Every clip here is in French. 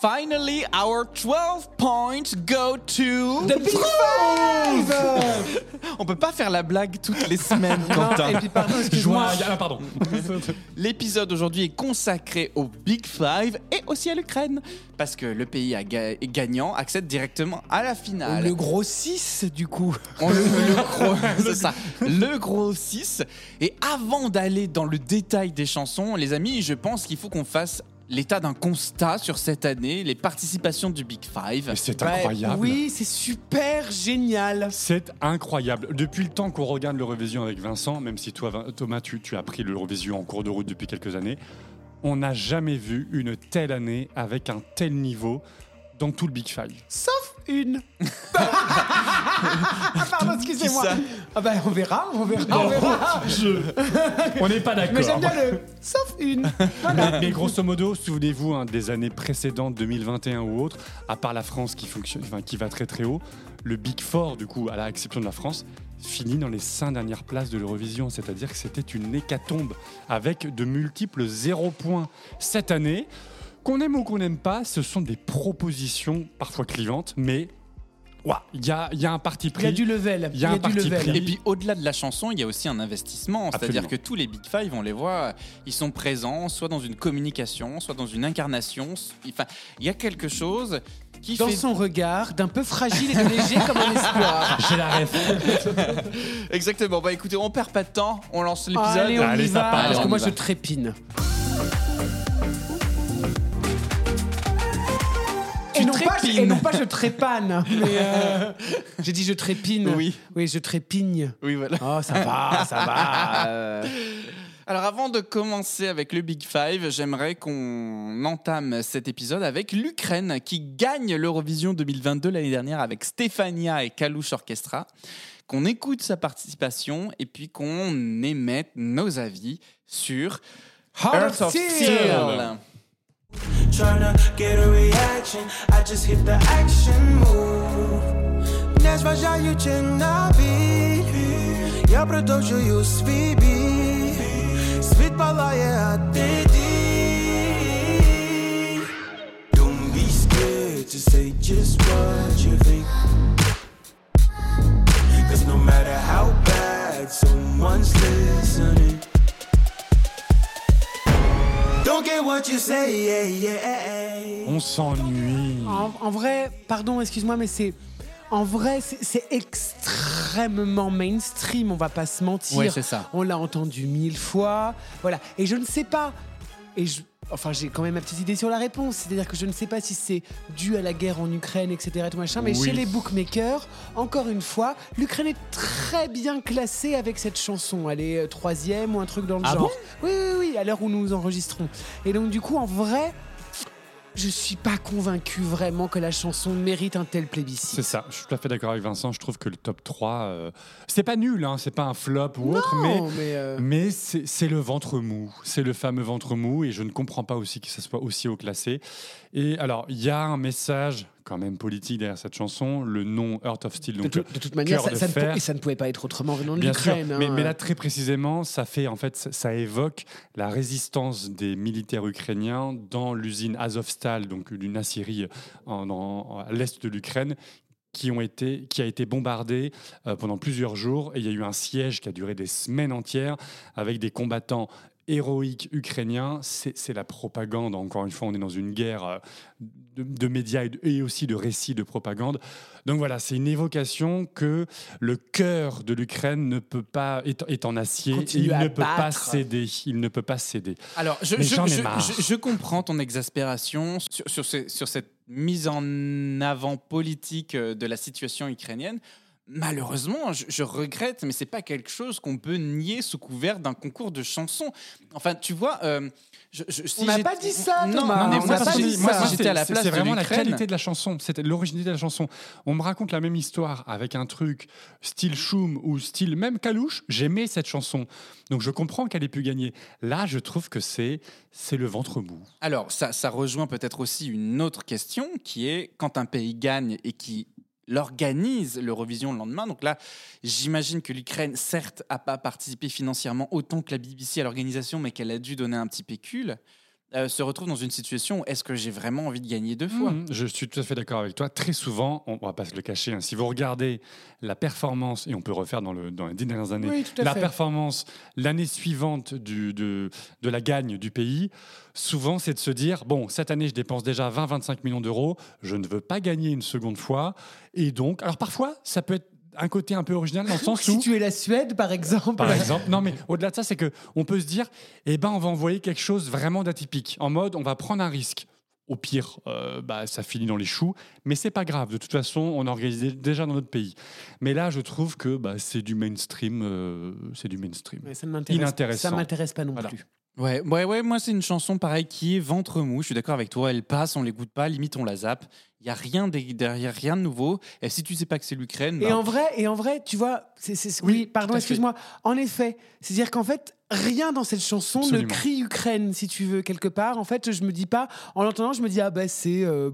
Finally, our 12 points go to The Big Five On peut pas faire la blague toutes les semaines, Quentin. Et puis pardon, excuse-moi. Ah, pardon. L'épisode aujourd'hui est consacré au Big Five et aussi à l'Ukraine. Parce que le pays a ga- gagnant accède directement à la finale. Le gros 6 du coup. On le, le gros, c'est ça, le gros 6. Et avant d'aller dans le détail des chansons, les amis, je pense qu'il faut qu'on fasse l'état d'un constat sur cette année, les participations du Big Five. Mais C'est Ouais, incroyable. oui, c'est super génial. C'est incroyable. Depuis le temps qu'on regarde l'Eurovision avec Vincent, même si toi, Thomas, tu, tu as pris l'Eurovision en cours de route depuis quelques années, on n'a jamais vu une telle année avec un tel niveau dans tout le Big Five. Sauf une. Ah, Pardon, excusez-moi. Ah ben on verra, on verra, on verra. On n'est pas d'accord. Mais j'aime bien le sauf une. Mais, mais grosso modo, souvenez-vous hein, des années précédentes, 2021 ou autre, à part la France qui, fonctionne, enfin, qui va très très haut, le Big Four, du coup, à l'exception de la France, finit dans les cinq dernières places de l'Eurovision. C'est-à-dire que c'était une hécatombe avec de multiples zéro points. Cette année, qu'on aime ou qu'on n'aime pas, ce sont des propositions parfois clivantes, mais il y, a, il y a un parti Il pris. y a du level. Il y a un du parti level. pris. Et puis au-delà de la chanson, il y a aussi un investissement. C'est-à-dire que tous les Big Five, on les voit, ils sont présents soit dans une communication, soit dans une incarnation. Enfin, il y a quelque chose qui Dans fait son regard, d'un peu fragile et de léger comme un espoir. J'ai la ref. Exactement. Bah écoutez, on perd pas de temps, on lance l'épisode. Allez, on Allez, y ça va. part. Parce On que y moi, va. je trépine. Tu Et non, pas, trépines. et non pas je trépane, mais euh, j'ai dit je trépine. Oui. Oui, je trépigne. Oui, voilà. Oh, ça va, ça va. euh. Alors avant de commencer avec le Big Five, j'aimerais qu'on entame cet épisode avec l'Ukraine qui gagne l'Eurovision 2022 l'année dernière avec Stefania et Kalush Orchestra, qu'on écoute sa participation et puis qu'on émette nos avis sur Heart of Steel. Tryna get a reaction, I just hit the action move. Не зважаючи на біль, я продовжую свій бій. Світ палає, а ти дій. Don't be scared to say just what you think. Cause no matter how bad someone's listening. Don't get what you say, yeah, yeah. On s'ennuie. En, en vrai, pardon, excuse-moi, mais c'est. En vrai, c'est- c'est extrêmement mainstream, on va pas se mentir. Ouais, c'est ça. On l'a entendu mille fois. Voilà. Et je ne sais pas. Et je. Enfin, j'ai quand même ma petite idée sur la réponse. C'est-à-dire que je ne sais pas si c'est dû à la guerre en Ukraine, etc. et tout machin, mais Oui. chez les bookmakers, encore une fois, l'Ukraine est très bien classée avec cette chanson. Elle est euh, troisième ou un truc dans le Ah genre. bon? Oui, oui, oui, à l'heure où nous enregistrons. Et donc, du coup, en vrai, je suis pas convaincu vraiment que la chanson mérite un tel plébiscite. C'est ça, je suis tout à fait d'accord avec Vincent. Je trouve que le top 3, euh, c'est pas nul, hein, c'est pas un flop ou autre, mais, mais, euh, mais c'est c'est le ventre mou. C'est le fameux ventre mou et je ne comprends pas aussi que ça soit aussi haut classé. Et alors, il y a un message quand même politique derrière cette chanson, le nom Heart of Steel. de, Donc, tout- de toute manière, ça, de ça ne et ça ne pouvait pas être autrement venant de l'Ukraine. mais, hein. mais là très précisément, ça fait en fait, ça, évoque la résistance des militaires ukrainiens dans l'usine Azovstal, donc d'une aciérie en, en- à l'est de l'Ukraine, qui ont été, qui a été bombardée euh, pendant plusieurs jours, et il y a eu un siège qui a duré des semaines entières avec des combattants héroïques ukrainiens. C'est la propagande. Encore une fois, on est dans une guerre euh, de, de médias et, de- et aussi de récits de propagande. Donc voilà, c'est une évocation que le cœur de l'Ukraine ne peut pas est, est en acier. Il ne peut pas céder. Il ne peut pas céder. Alors, je, comprends ton exaspération sur, sur, ces- sur cette mise en avant politique euh, de la situation ukrainienne. Malheureusement, je, je regrette, mais c'est pas quelque chose qu'on peut nier sous couvert d'un concours de chansons. Enfin, tu vois. euh, je- je- si On n'a pas dit ça, Non, Thomas, mais on moi, pas dit moi, ça, j'étais à la place C'est de vraiment la qualité de la chanson, c'était l'originalité de la chanson. On me raconte la même histoire avec un truc style Choum ou style même Kalouche. J'aimais cette chanson, donc je comprends qu'elle ait pu gagner. Là, je trouve que c'est c'est le ventre mou. Alors, ça, ça rejoint peut-être aussi une autre question qui est quand un pays gagne et qui l'organise l'Eurovision le lendemain. Donc là, j'imagine que l'Ukraine, certes, a pas participé financièrement autant que la BBC à l'organisation, mais qu'elle a dû donner un petit pécule, euh, se retrouve dans une situation où est-ce que j'ai vraiment envie de gagner deux fois? Mhm, Je suis tout à fait d'accord avec toi. Très souvent, on ne va pas se le cacher, hein, si vous regardez la performance, et on peut refaire dans, le, dans les dix dernières années, Oui, la fait. performance l'année suivante du, de, de la gagne du pays, souvent c'est de se dire, bon, cette année je dépense déjà 20-25 millions d'euros, je ne veux pas gagner une seconde fois, et donc, alors parfois, ça peut être un côté un peu original dans le sens Si où... tu es la Suède, par exemple. Par exemple, non mais au-delà de ça, c'est que on peut se dire, eh ben, on va envoyer quelque chose vraiment d'atypique. En mode, on va prendre un risque. Au pire, euh, bah, ça finit dans les choux, mais c'est pas grave. De toute façon, on a organisé déjà dans notre pays. Mais là, je trouve que bah, c'est du mainstream. euh, c'est du mainstream. Ça ne m'intéresse-. Ça m'intéresse pas non Voilà. plus. Ouais, ouais, ouais, moi c'est une chanson pareil qui est ventre mou. Je suis d'accord avec toi. Elle passe, on l'écoute pas, limite on la zappe. Il y a rien de- derrière, rien de nouveau. Et si tu sais pas que c'est l'Ukraine, Et bah, en vrai, et en vrai, tu vois, c'est, c'est- Oui, oui, pardon, excuse-moi. En effet, c'est-à-dire qu'en fait, rien dans cette chanson Absolument. ne crie Ukraine, si tu veux quelque part. En fait, je me dis pas, en l'entendant, je me dis ah bah c'est, euh,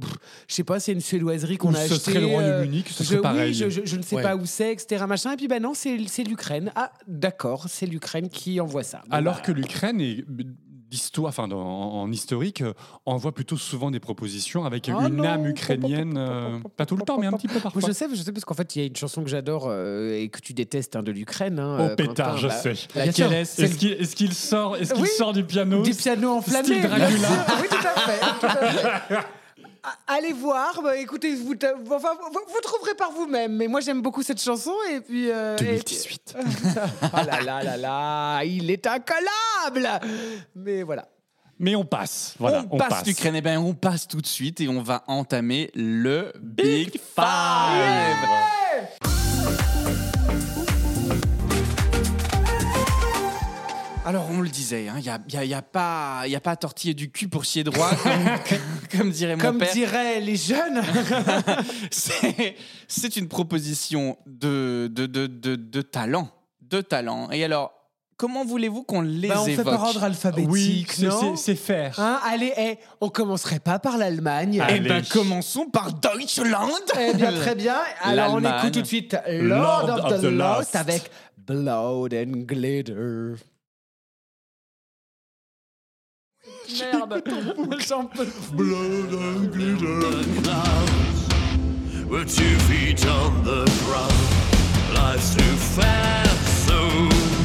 je sais pas, c'est une suédoiserie qu'on a ce achetée. serait le euh, Royaume-Uni, que ce je- serait pareil. Oui, je, je- je ne sais Ouais. pas où c'est, etc. Machin. Et puis ben non, c'est, l'Ukraine. Ah d'accord, c'est l'Ukraine qui envoie ça. Alors bah, que l'Ukraine est d'histoire, enfin en, en historique, euh, envoie plutôt souvent des propositions avec Ah une non. âme ukrainienne, euh, pas tout le temps, mais un petit peu parfois. Je sais, je sais parce qu'en fait, il y a une chanson que j'adore euh, et que tu détestes hein, de l'Ukraine. hein, Oh pétard, Quentin, je bah, sais. laquelle est Est-ce qu'il est-ce qu'il sort, est-ce qu'il Oui. sort du piano Des pianos enflammés. Style Dracula. oui, tout à fait. tout à fait. Allez voir, bah, écoutez, vous, enfin, vous, vous trouverez par vous-même. Mais moi, j'aime beaucoup cette chanson. Et puis. euh, et puis- 2018. oh là là là là, il est incollable Mais voilà. Mais on passe, voilà, on, passe, l'Ukraine. Eh ben, on passe tout de suite et on va entamer le Big Five. Alors, on le disait, il n'y a, y a- y a pas, y a pas à tortiller du cul pour chier droit, comme, comme dirait mon Comme père. diraient les jeunes. C'est une proposition de, de, de, de, de talent. De talent. Et alors, comment voulez-vous qu'on les Bah, on fait évoque par ordre alphabétique, Oui, c'est- non c'est c'est faire. Hein, allez, eh, on commencerait pas par l'Allemagne. Eh ben, commençons par Deutschland. Eh bien, très bien. Alors, on écoute tout de suite Lord, Lord of, of the, the Lost Lost. avec Blood and Glitter. Merde, j'en peux We're two feet on the ground. Life's too fast, so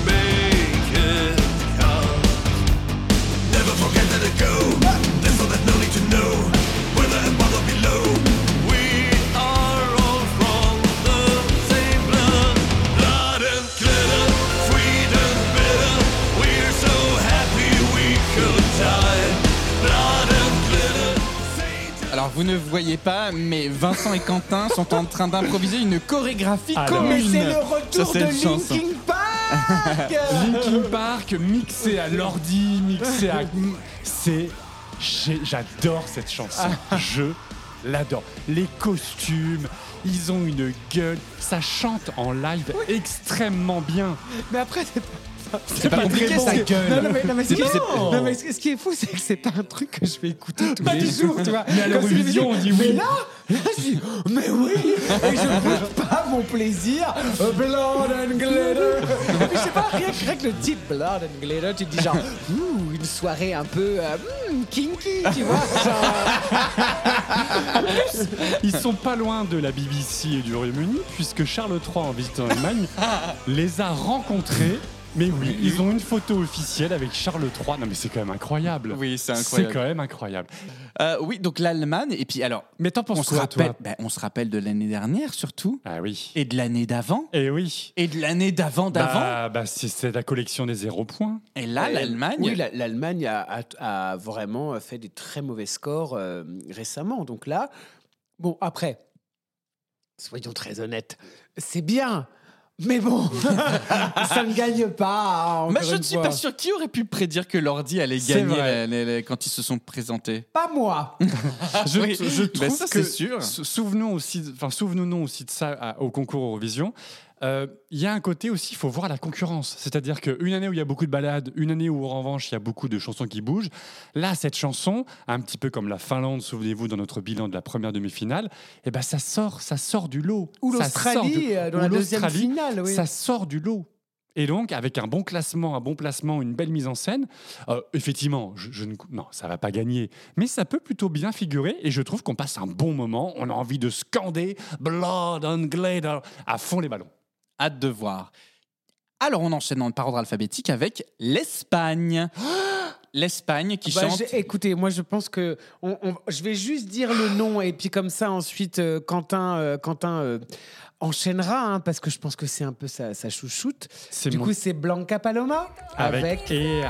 make it count. Never forget that it go. Alors, vous ne voyez pas, mais Vincent et Quentin sont en train d'improviser une chorégraphie Alors. commune. Mais c'est le retour de. Linkin Park Linkin Park mixé à l'ordi, mixé à. C'est. J'adore cette chanson. Je l'adore. Les costumes, ils ont une gueule. Ça chante en live extrêmement bien. Mais après, c'est pas... C'est pas compliqué, très bon. sa gueule. Non, non, mais, non, mais ce qui est- c'est- non, mais ce ce qui est fou, c'est que c'est pas un truc que je vais écouter tous Pas les du jours, tu vois. Mais à l'Eurovision, on dit oui. Mais là, là, je dis, mais oui Et je bouge pas mon plaisir. Blood and glitter. Et puis, je sais pas, rien que, rien que le titre Blood and glitter, tu te dis genre, ouh, une soirée un peu euh, hmm, kinky, tu vois. genre, Ils sont pas loin de la BBC et du Royaume-Uni, puisque Charles III, en visitant l'Allemagne, les a rencontrés. Mais oui, ils ont une photo officielle avec Charles III. Non, mais c'est quand même incroyable. Oui, c'est C'est incroyable. quand même incroyable. Euh, oui, donc l'Allemagne. Et puis, alors, Mais t'en on penses se, quoi, toi rappelle, ben, on se rappelle de l'année dernière, surtout. Ah oui. Et de l'année d'avant. Et oui. Et de l'année d'avant d'avant. Bah, bah, c'est c'est la collection des zéro points. et là, Euh, l'Allemagne. Oui, la- l'Allemagne a, a- a vraiment fait des très mauvais scores euh, récemment. Donc là, bon, après, soyons très honnêtes, c'est bien. Mais bon, ça ne gagne pas. hein, Mais je ne suis fois. pas sûr qui aurait pu prédire que l'ordi allait gagner quand ils se sont présentés. Pas moi. Je, Oui. je Ben trouve ça, que c'est sûr. sou- Souvenons aussi, enfin souvenons-nous aussi de ça à- au concours Eurovision. Euh, Il y a un côté aussi, il faut voir la concurrence. C'est-à-dire qu'une année où il y a beaucoup de balades, une année où en revanche il y a beaucoup de chansons qui bougent. Là, cette chanson, un petit peu comme la Finlande, souvenez-vous dans notre bilan de la première demi-finale, eh ben ça sort, ça sort du lot. Ou l'Australie du- euh, dans ou la deuxième finale. Oui. ça sort du lot. Et donc, avec un bon classement, un bon placement, une belle mise en scène, euh, effectivement, je, je ne, non, ça va pas gagner, mais ça peut plutôt bien figurer. Et je trouve qu'on passe un bon moment. On a envie de scander Blood and Glitter à fond les ballons. Hâte de voir. Alors, on enchaîne dans- par ordre alphabétique avec l'Espagne. L'Espagne qui Bah, chante. écoutez, moi je pense que on- on- je vais juste dire le nom et puis comme ça ensuite euh, Quentin, euh, Quentin euh, enchaînera hein, parce que je pense que c'est un peu sa, sa chouchoute. Du mon- coup c'est Blanca Paloma avec, Ea.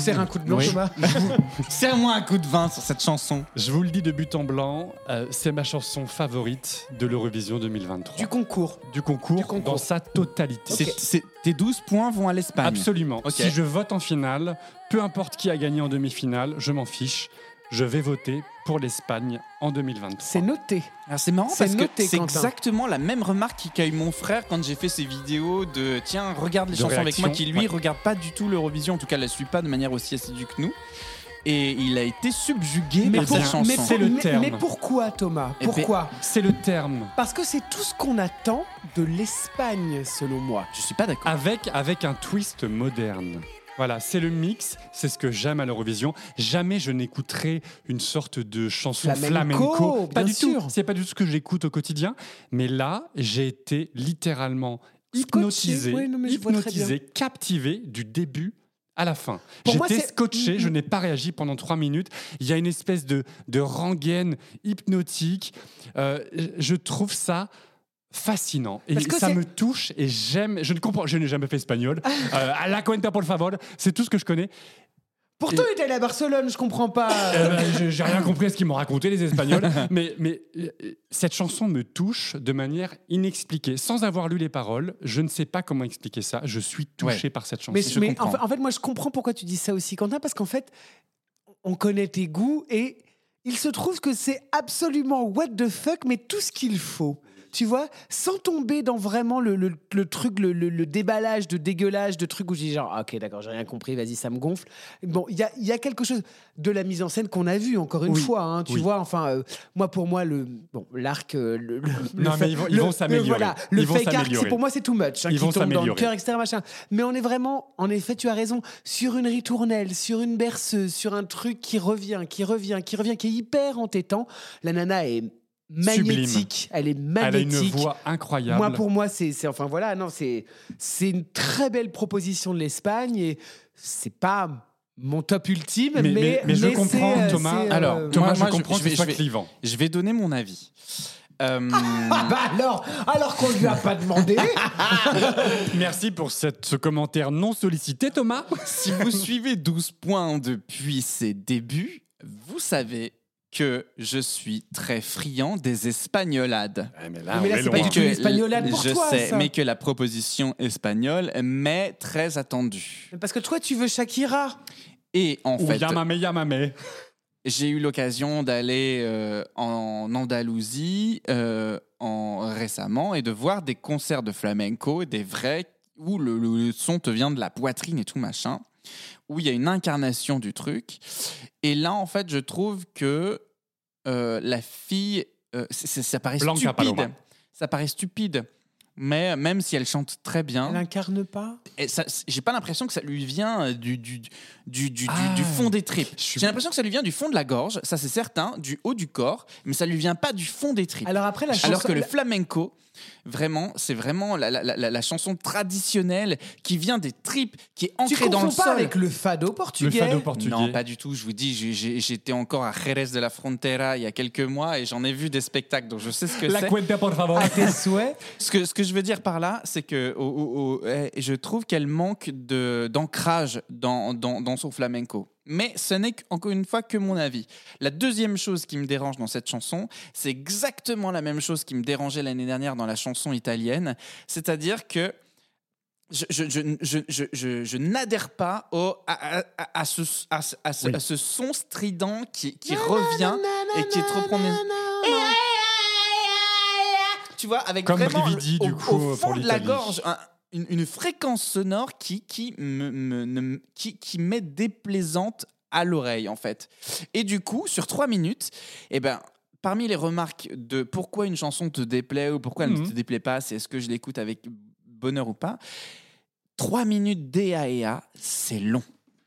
Sers un coup de blanc Oui. Thomas. Serre-moi un coup de vin sur cette chanson. Je vous le dis de but en blanc, euh, c'est ma chanson favorite de l'Eurovision 2023. Du concours. Du concours, Du concours. dans sa totalité. C'est- c'est- tes 12 points vont à l'Espagne. Absolument. Si je vote en finale, peu importe qui a gagné en demi-finale, je m'en fiche. Je vais voter pour l'Espagne en 2023. C'est noté. Alors, C'est marrant C'est parce noté, que c'est exactement la même remarque qu'a eu mon frère quand j'ai fait ses vidéos de tiens regarde les De chansons avec moi qui lui ouais. regarde pas du tout l'Eurovision en tout cas la suit pas de manière aussi assidue que nous et il a été subjugué Mais par pour- cette chanson. mais c'est le mais- terme. mais pourquoi Thomas? Eh ben, Pourquoi? C'est le terme. Parce que c'est tout ce qu'on attend de l'Espagne selon moi. Je suis pas d'accord. Avec, avec un twist moderne. Voilà, c'est le mix, c'est ce que j'aime à l'Eurovision. Jamais je n'écouterai une sorte de chanson Flamenco, flamenco. Pas du sûr. tout. C'est pas du tout ce que j'écoute au quotidien. Mais là, j'ai été littéralement hypnotisé, hypnotisé, captivé du début à la fin. J'étais scotché, je n'ai pas réagi pendant trois minutes. Il y a une espèce de, de rengaine hypnotique. Euh, je trouve ça fascinant. Et ça me touche et j'aime je ne comprends je n'ai jamais fait espagnol. Euh, à la cuenta por favor c'est tout ce que je connais. Pourtant, il est allé à Barcelone, je comprends pas. Euh, j'ai rien compris à ce qu'ils m'ont raconté les espagnols. Mais mais euh, cette chanson me touche de manière inexpliquée. Sans avoir lu les paroles je ne sais pas comment expliquer ça. Je suis touché par cette chanson. Mais, je mais comprends. en, fait, en fait, moi, je comprends pourquoi tu dis ça aussi, Quentin, parce qu'en fait, on connaît tes goûts et il se trouve que c'est absolument what the fuck, mais tout ce qu'il faut. Tu vois, sans tomber dans vraiment le, le- le truc, le, déballage de dégueulage, de trucs où je dis genre, ah, ok, d'accord, j'ai rien compris, vas-y, ça me gonfle. Bon, il y a, il y a quelque chose de la mise en scène qu'on a vu, encore une Oui, fois. hein, tu oui. vois, enfin, euh, moi, pour moi, le bon, l'arc, euh, le, Non, mais ils vont- ils s'améliorer. Voilà, le Ils fake arc, pour moi, c'est too much. hein, Ils qui vont tombe dans le s'améliorer. cœur, etc. Machin. Mais on est vraiment, en effet, tu as raison, sur une ritournelle, sur une berceuse, sur un truc qui revient, qui revient, qui revient, qui est hyper entêtant. La nana est magnétique, elle est elle a une magnétique. voix incroyable Moi, pour moi, c'est, c'est- enfin voilà, non, c'est, c'est une très belle proposition de l'Espagne et c'est pas mon top ultime, mais, mais, mais, mais je comprends c'est, Thomas c'est, euh, Alors, Thomas moi- je moi, je- comprends je que vais- ce soit je vais- clivant Je vais donner mon avis. Euh, Ah bah alors, alors qu'on lui a pas demandé. merci pour cette, ce commentaire non sollicité Thomas si vous suivez 12 points depuis ses débuts, vous savez que je suis très friand des espagnolades. mais là, Mais là, c'est pas loin. du tout une espagnolade pour je toi, sais, ça. mais que la proposition espagnole m'est très attendue. Parce que toi, tu veux Shakira. Et en Ou fait, Yamame Yamame j'ai eu l'occasion d'aller euh, en Andalousie euh, en, récemment et de voir des concerts de flamenco, des vrais, où le, le son te vient de la poitrine et tout machin, où il y a une incarnation du truc. Et là, en fait, je trouve que euh, la fille, euh, ça paraît Blanca stupide. Paloma. Ça paraît stupide. Mais même si elle chante très bien, Elle incarne pas? J'ai pas l'impression que ça lui vient euh, du, du, du, du, du- Ah. du fond des tripes. J'ai l'impression que ça lui vient du fond de la gorge, ça c'est certain, du haut du corps, mais ça lui vient pas du fond des tripes. Alors après, la chanson. Alors que le la- flamenco, vraiment, c'est vraiment la, la- la- la chanson traditionnelle qui vient des tripes, qui est Tu ancrée dans le confonds pas sol. avec le fado Le portugais fado portugais. Non, pas du tout. Je vous dis, j'étais encore à Jerez de la Frontera il y a quelques mois et j'en ai vu des spectacles, donc je sais ce que La c'est. cuenta, por favor. À tes souhaits. Ce que, ce que je veux dire par là, c'est que eh, je trouve qu'elle manque de- d'ancrage dans, dans, dans son flamenco. Mais ce n'est encore une fois que mon avis. La deuxième chose qui me dérange dans cette chanson, c'est exactement la même chose qui me dérangeait l'année dernière dans la chanson italienne. C'est-à-dire que je, n'adhère pas au, à, à- à- à ce, à, ce- à ce- Oui. à ce son strident qui, qui revient et qui est trop prononcé. Tu vois, avec Comme vraiment Brividi, au, du coup, au fond pour de la gorge un- une, une fréquence sonore qui, qui, me, me- ne- qui, qui m'est déplaisante à l'oreille, en fait. Et du coup, sur trois minutes, eh ben, parmi les remarques de pourquoi une chanson te déplaît ou pourquoi elle ne Mhm. te déplaît pas, c'est est-ce que je l'écoute avec bonheur ou pas, trois minutes DAEA, c'est long.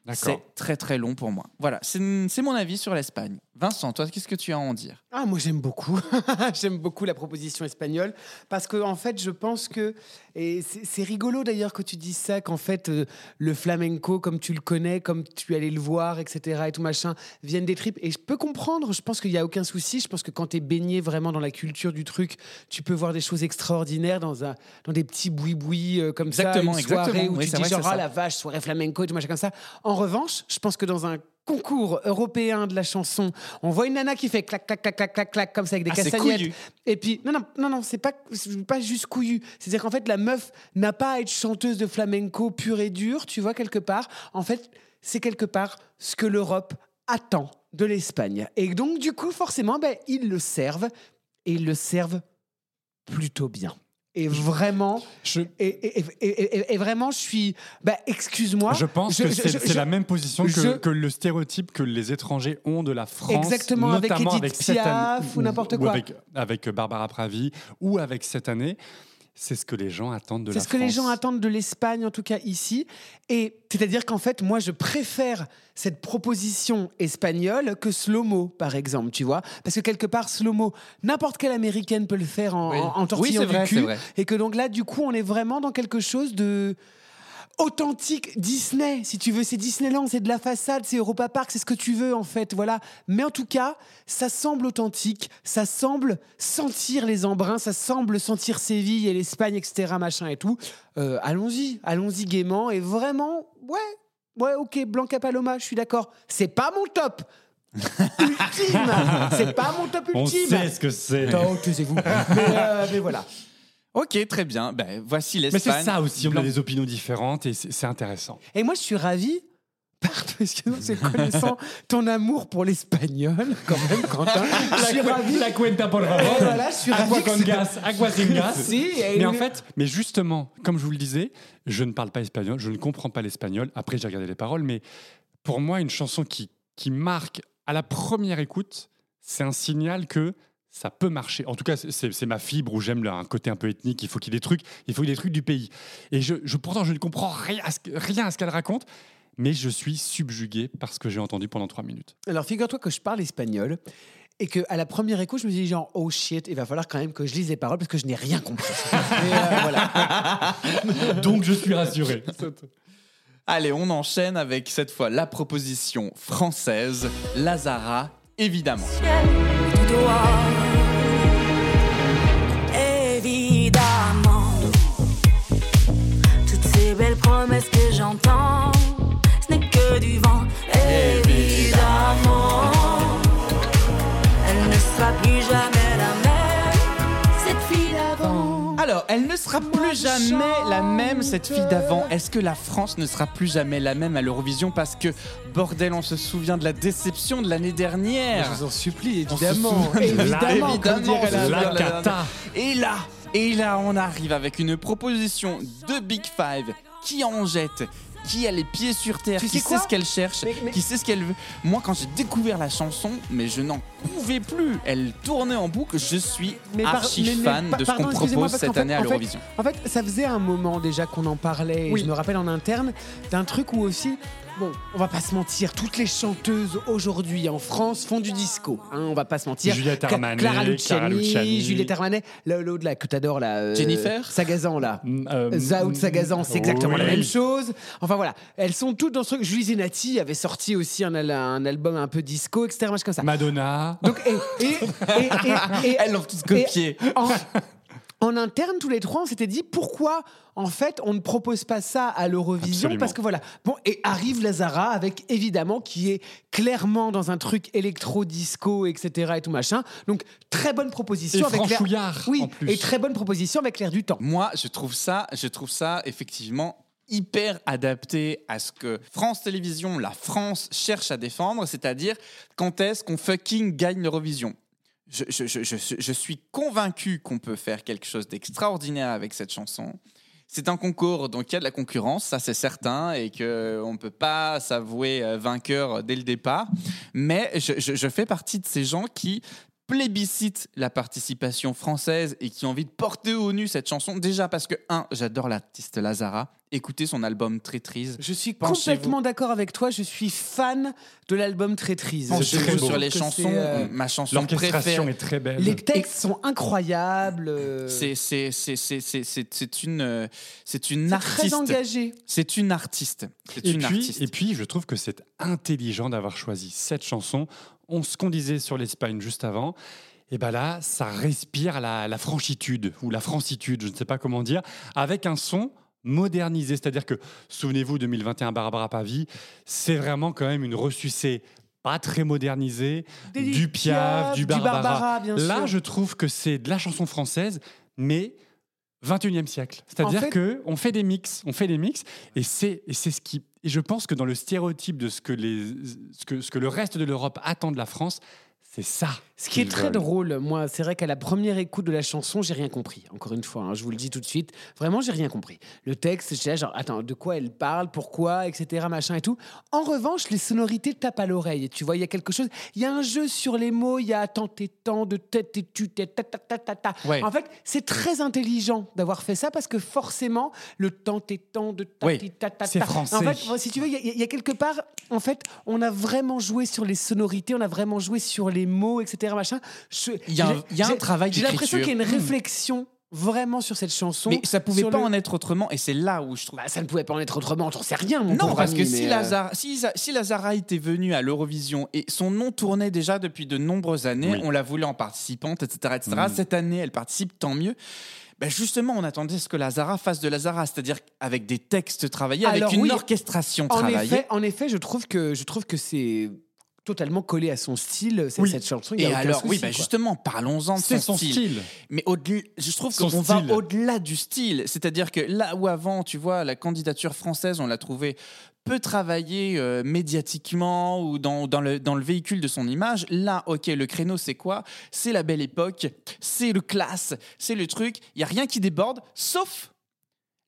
D'accord. C'est très très long pour moi. Voilà, c'est c'est mon avis sur l'Espagne. Vincent, toi, qu'est-ce que tu as à en dire? Ah, moi j'aime beaucoup. j'aime beaucoup la proposition espagnole parce que en fait, je pense que et c'est rigolo d'ailleurs que tu dises ça qu'en fait euh, le flamenco comme tu le connais, comme tu allais le voir, etc. et tout machin viennent des tripes et je peux comprendre. Je pense qu'il y a aucun souci. Je pense que quand tu es baigné vraiment dans la culture du truc, tu peux voir des choses extraordinaires dans un dans des petits boui-boui euh, comme Exactement, ça, une soirée exactement. où Oui, tu dis genre ah la vache soirée flamenco et tout machin comme ça. En revanche, je pense que dans un concours européen de la chanson, on voit une nana qui fait clac clac clac clac clac clac comme ça avec des Ah, castagnettes. Et puis non non non non, c'est pas pas juste couillu. C'est-à-dire qu'en fait la meuf n'a pas à être chanteuse de flamenco pure et dure, tu vois quelque part. En fait, c'est quelque part ce que l'Europe attend de l'Espagne. Et donc du coup forcément ben ils le servent et ils le servent plutôt bien. Et vraiment, Je, et, et- et- et- et- et vraiment, je suis. Bah, excuse-moi. je pense je- que c'est la même position que, le stéréotype que les étrangers ont de la France. Exactement, avec notamment Edith avec cette Piaf année- ou n'importe quoi. Avec, avec Barbara Pravi ou avec cette année. C'est ce que les gens attendent de la C'est France. ce que les gens attendent de l'Espagne, en tout cas ici. Et c'est-à-dire qu'en fait, moi, je préfère cette proposition espagnole que Slow-Mo, par exemple, tu vois. Parce que quelque part, Slow-Mo, n'importe quelle américaine peut le faire en, Oui. en, en Oui, tortillant c'est du cul. c'est. Et que donc là, du coup, on est vraiment dans quelque chose de authentique Disney, si tu veux. C'est Disneyland, c'est de la façade, c'est Europa Park, c'est ce que tu veux, en fait. Voilà. Mais en tout cas, ça semble authentique, ça semble sentir les embruns, ça semble sentir Séville et l'Espagne, etc., machin et tout. Euh, allons-y, allons-y gaiement. Et vraiment, ouais, ouais, ok, Blanca Paloma, je suis d'accord. C'est pas mon top ultime. C'est pas mon top On ultime. sait ce que c'est. Oh, taisez-vous. mais, euh, mais voilà. Ok, très bien. Ben, voici Mais l'Espagne. c'est ça aussi, on a des opinions différentes et c'est intéressant. Et moi, je suis ravi. Pardon, excuse-moi, c'est connaissant ton amour pour l'espagnol, quand même, Quentin. Je suis ravi. La cuenta por Et voilà, je suis ravi. c'est- gas, agua sin gas. Si, et Mais en fait, mais justement, comme je vous le disais, je ne parle pas espagnol, je ne comprends pas l'espagnol. Après, j'ai regardé les paroles, mais pour moi, une chanson qui, qui marque à la première écoute, c'est un signal que ça peut marcher. En tout cas, c'est c'est ma fibre où j'aime un côté un peu ethnique. Il faut qu'il y ait des trucs, il faut qu'il y ait des trucs du pays. Et je, je- pourtant, je ne comprends rien à ce, rien à ce qu'elle raconte, mais je suis subjugué par ce que j'ai entendu pendant trois minutes. Alors, figure-toi que je parle espagnol et que à la première écoute, je me dis genre, oh shit, il va falloir quand même que je lise les paroles parce que je n'ai rien compris. Euh, voilà. Donc, je suis rassuré. Allez, on enchaîne avec cette fois la proposition française, Lazara, évidemment. ciel Évidemment, toutes ces belles promesses que j'entends, elle ne sera plus jamais la même, cette fille d'avant. Est-ce que la France ne sera plus jamais la même à l'Eurovision Parce que, bordel, on se souvient de la déception de l'année dernière? Je vous en supplie, On se évidemment. Évidemment, la- cata. Et là, et là, on arrive avec une proposition de Big Five qui en jette qui a les pieds sur terre, Tu qui sais sait ce qu'elle cherche, Mais- mais- qui sait ce qu'elle veut. Moi, quand j'ai découvert la chanson, mais je n'en pouvais plus. Elle tournait en boucle. Je suis Mais par- archi fan de ce qu'on propose cette fait- année à en fait- l'Eurovision. En fait, ça faisait un moment déjà qu'on en parlait. et Oui. Je me rappelle en interne d'un truc où aussi. Bon, on va pas se mentir, toutes les chanteuses aujourd'hui en France font du disco. Hein, on va pas se mentir. Juliette Armanet, Clara Clara Luciani, Luciani. Juliette Armanet, l'autre là que t'adores là. euh, Jennifer Sagazan là. Euh, Zaoud Sagazan, c'est exactement la même chose. Enfin voilà, elles sont toutes dans ce truc. Julie Zenati avait sorti aussi un, un album un peu disco, etc. comme ça. Madonna. Donc, et, et, et, et- et- Elles l'ont toutes copié. et en, en interne, tous les trois, on s'était dit pourquoi, en fait, on ne propose pas ça à l'Eurovision. Parce que voilà. Bon, et arrive Lazara avec évidemment qui est clairement dans un truc électro-disco, etc. et tout machin. Donc, très bonne proposition. Et avec l'air- Oui, en plus. et très bonne proposition avec l'air du temps. Moi, je trouve ça, je trouve ça effectivement hyper adapté à ce que France Télévisions, la France cherche à défendre, c'est-à-dire quand est-ce qu'on fucking gagne l'Eurovision? Je, suis convaincu qu'on peut faire quelque chose d'extraordinaire avec cette chanson. C'est un concours, donc il y a de la concurrence, ça c'est certain, et qu'on ne peut pas s'avouer euh, vainqueur dès le départ. Mais je fais partie de ces gens qui plébiscitent la participation française et qui ont envie de porter au nu cette chanson. Déjà parce que, un, j'adore l'artiste Lazara. Écoutez son album Traîtrise. Je suis Penchez-vous. complètement d'accord avec toi. Je suis fan de l'album Traîtrise. Trouve sur les chansons, euh, ma chanson L'orchestration préférée. est très belle. Les textes sont incroyables. euh, C'est c'est- c'est- c'est- c'est- c'est- c'est une, euh, c'est une très artiste. engagé. C'est une artiste. C'est une puis, artiste. et puis, je trouve que c'est intelligent d'avoir choisi cette chanson. On, ce qu'on disait sur l'Espagne juste avant, et ben là, ça respire la, la franchitude ou la francitude, je ne sais pas comment dire, avec un son modernisé. C'est-à-dire que, souvenez-vous, 2021 Barbara Pavi, c'est vraiment quand même une ressucée pas très modernisée, Des du Piaf, du Barbara. Barbara, bien Là, sûr. je trouve que c'est de la chanson française, mais 21e siècle. C'est-à-dire En fait- que on fait des mix, on fait des mix, et c'est et c'est ce qui et je pense que dans le stéréotype de ce que le reste de l'Europe attend de la France, c'est ça. Ce qui est très drôle, moi, c'est vrai qu'à la première écoute de la chanson, j'ai rien compris. Encore une fois, hein, je vous le dis tout de suite, vraiment, j'ai rien compris. Le texte, j'étais là, genre, attends, de quoi elle parle, pourquoi, etc., machin et tout. En revanche, les sonorités tapent à l'oreille. Tu vois, il y a quelque chose, il y a un jeu sur les mots, il y a tant et tant de tête et tu tête, ta ta ta ta ta. ta. Ouais. En fait, c'est très intelligent d'avoir fait ça parce que forcément, le tant et tant de ta Oui, ti ta ta c'est ta. français. En fait, si tu veux, il y a- il y, a quelque part, en fait, on a vraiment joué sur les sonorités, on a vraiment joué sur les mots, etc. Machin. Il y a un- y a un j'ai- travail J'ai l'impression qu'il y a une d'écriture. réflexion vraiment sur cette chanson. Mais ça pouvait pas le- en être autrement, et c'est là où je trouve. Bah, ça ne pouvait pas en être autrement, j'en sais rien, mon Non, parce ami, que si, euh, Lazara, si, Za- si Lazara était venu à l'Eurovision et son nom tournait déjà depuis de nombreuses années, Oui. on la voulait en participante, etc. etc. Mm. Cette année, elle participe, tant mieux. Ben justement, on attendait ce que Lazara fasse de Lazara, c'est-à-dire avec des textes travaillés, Alors avec une oui, orchestration En travaillée. effet, en effet, je trouve que, je trouve que c'est totalement collé à son style, cette, Oui. cette chanson. il y a Et alors, souci, oui, ben quoi. justement, parlons-en de C'est son, son style. Mais je trouve qu'on va au-delà du style. C'est-à-dire que là où avant, tu vois, la candidature française, on l'a trouvée peu travaillée euh, médiatiquement ou dans, dans, le, dans le véhicule de son image. Là, ok, le créneau, c'est quoi? C'est la belle époque, c'est le classe, c'est le truc. Il y a rien qui déborde, sauf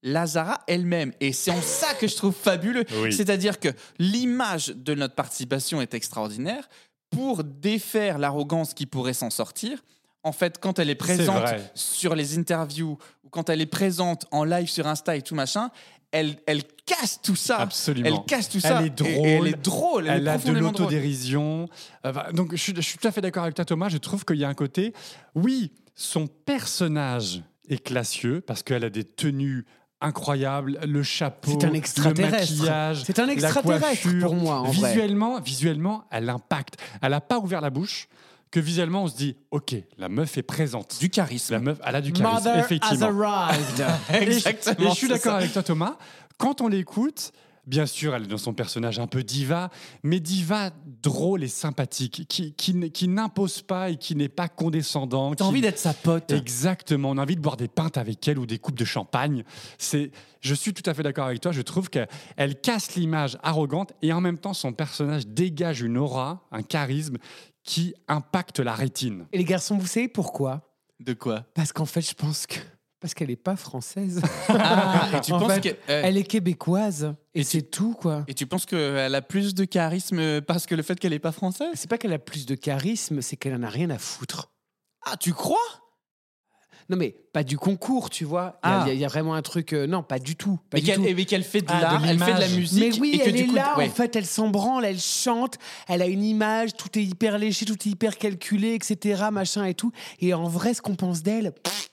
Lazara elle-même. Et c'est en ça que je trouve fabuleux. Oui. C'est-à-dire que l'image de notre participation est extraordinaire. Pour défaire l'arrogance qui pourrait s'en sortir, en fait, quand elle est présente sur les interviews ou quand elle est présente en live sur Insta et tout machin, elle, elle casse tout ça. Absolument. Elle casse tout ça. Elle est Et- et drôle. elle est drôle. Elle, Elle est a de l'autodérision. Euh, bah, donc, je suis, je suis tout à fait d'accord avec toi, Thomas. Je trouve qu'il y a un côté. Oui, son personnage est classieux parce qu'elle a des tenues incroyables, le chapeau, un le maquillage, C'est un la extraterrestre coiffure. pour moi, en vrai. visuellement, visuellement, elle impacte. Elle n'a pas ouvert la bouche. Que visuellement, on se dit, ok, la meuf est présente. Du charisme. La meuf, elle a du charisme, Mother has effectivement. arrived. Et je- Exactement, Et je suis d'accord avec toi, Thomas. Quand on l'écoute, bien sûr, elle est dans son personnage un peu diva, mais diva drôle et sympathique, qui, qui, qui n'impose pas et qui n'est pas condescendant. T'as qui- envie d'être sa pote. Exactement, on a envie de boire des pintes avec elle ou des coupes de champagne. C'est, je suis tout à fait d'accord avec toi. Je trouve qu'elle elle casse l'image arrogante et en même temps son personnage dégage une aura, un charisme qui impacte la rétine. Et les garçons, vous savez pourquoi? De quoi? Parce qu'en fait, je pense que. Parce qu'elle n'est pas française. Ah, et tu En penses fait, que- euh, Elle est québécoise. Et, Et c'est tout, quoi. Et tu penses qu'elle a plus de charisme parce que le fait qu'elle n'est pas française? C'est pas qu'elle a plus de charisme, c'est qu'elle en a rien à foutre. Ah, tu crois? Non, mais pas du concours, tu vois. Il y a- Ah. y, a- il y a vraiment un truc. euh, non, pas du tout. Pas mais qu'elle, fait de Ah, de l'art, elle fait de la musique. Mais oui, et que elle du est coup, là, ouais. en fait, elle s'en branle, elle chante, elle a une image, tout est hyper léché, tout est hyper calculé, etc., machin et tout. Et en vrai, ce qu'on pense d'elle, pff,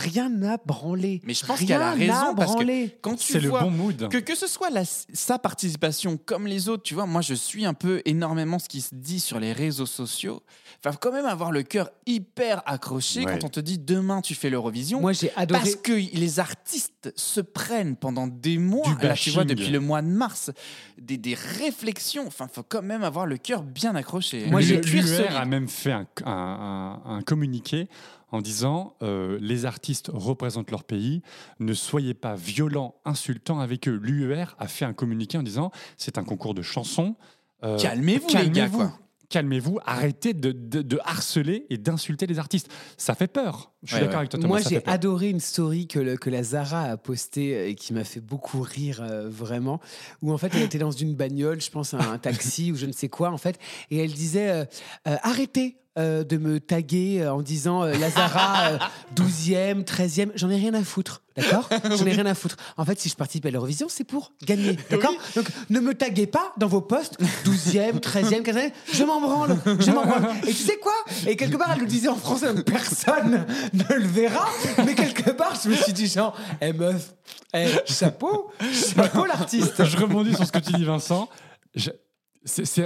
rien n'a branlé. Mais je pense Rien qu'elle a raison parce que quand tu le bon mood. que, que ce soit la- sa participation comme les autres, tu vois, moi je suis un peu énormément ce qui se dit sur les réseaux sociaux. Enfin, faut quand même avoir le cœur hyper accroché Ouais. quand on te dit demain tu fais l'Eurovision. Moi, j'ai adoré. Parce que les artistes se prennent pendant des mois, Du là tu vois, depuis le mois de mars, des, des réflexions. Enfin, faut quand même avoir le cœur bien accroché. Moi, Le j'ai- a même fait un, un- un- un communiqué en disant euh, les artistes représentent leur pays, ne soyez pas violents, insultants avec eux. L'UER a fait un communiqué en disant c'est un concours de chansons. euh, Calmez-vous, les gars, calmez-vous, quoi. Calmez-vous, arrêtez de, de- de harceler et d'insulter les artistes. Ça fait peur. Je suis Ouais, d'accord ouais. avec toi, Thomas. Moi, ça j'ai adoré une story que, le- que la Zara a postée euh, et qui m'a fait beaucoup rire, euh, vraiment. Où en fait, elle était dans une bagnole, je pense, un, un taxi ou je ne sais quoi, en fait. Et elle disait euh, euh, Arrêtez euh, de me taguer euh, en disant euh, la Zara euh, 12e, 13e. J'en ai rien à foutre. D'accord J'en ai rien à foutre. En fait, si je participe à l'Eurovision, c'est pour gagner. D'accord Donc, ne me taguez pas dans vos posts 12e, 13e, 15e. Je m'en branle. Je m'en branle. Et tu sais quoi? Et quelque part, elle le disait en français, donc personne ne le verra. Mais quelque part, je me suis dit, genre, eh meuf, eh, chapeau, chapeau l'artiste. Je rebondis sur ce que tu dis, Vincent. Je-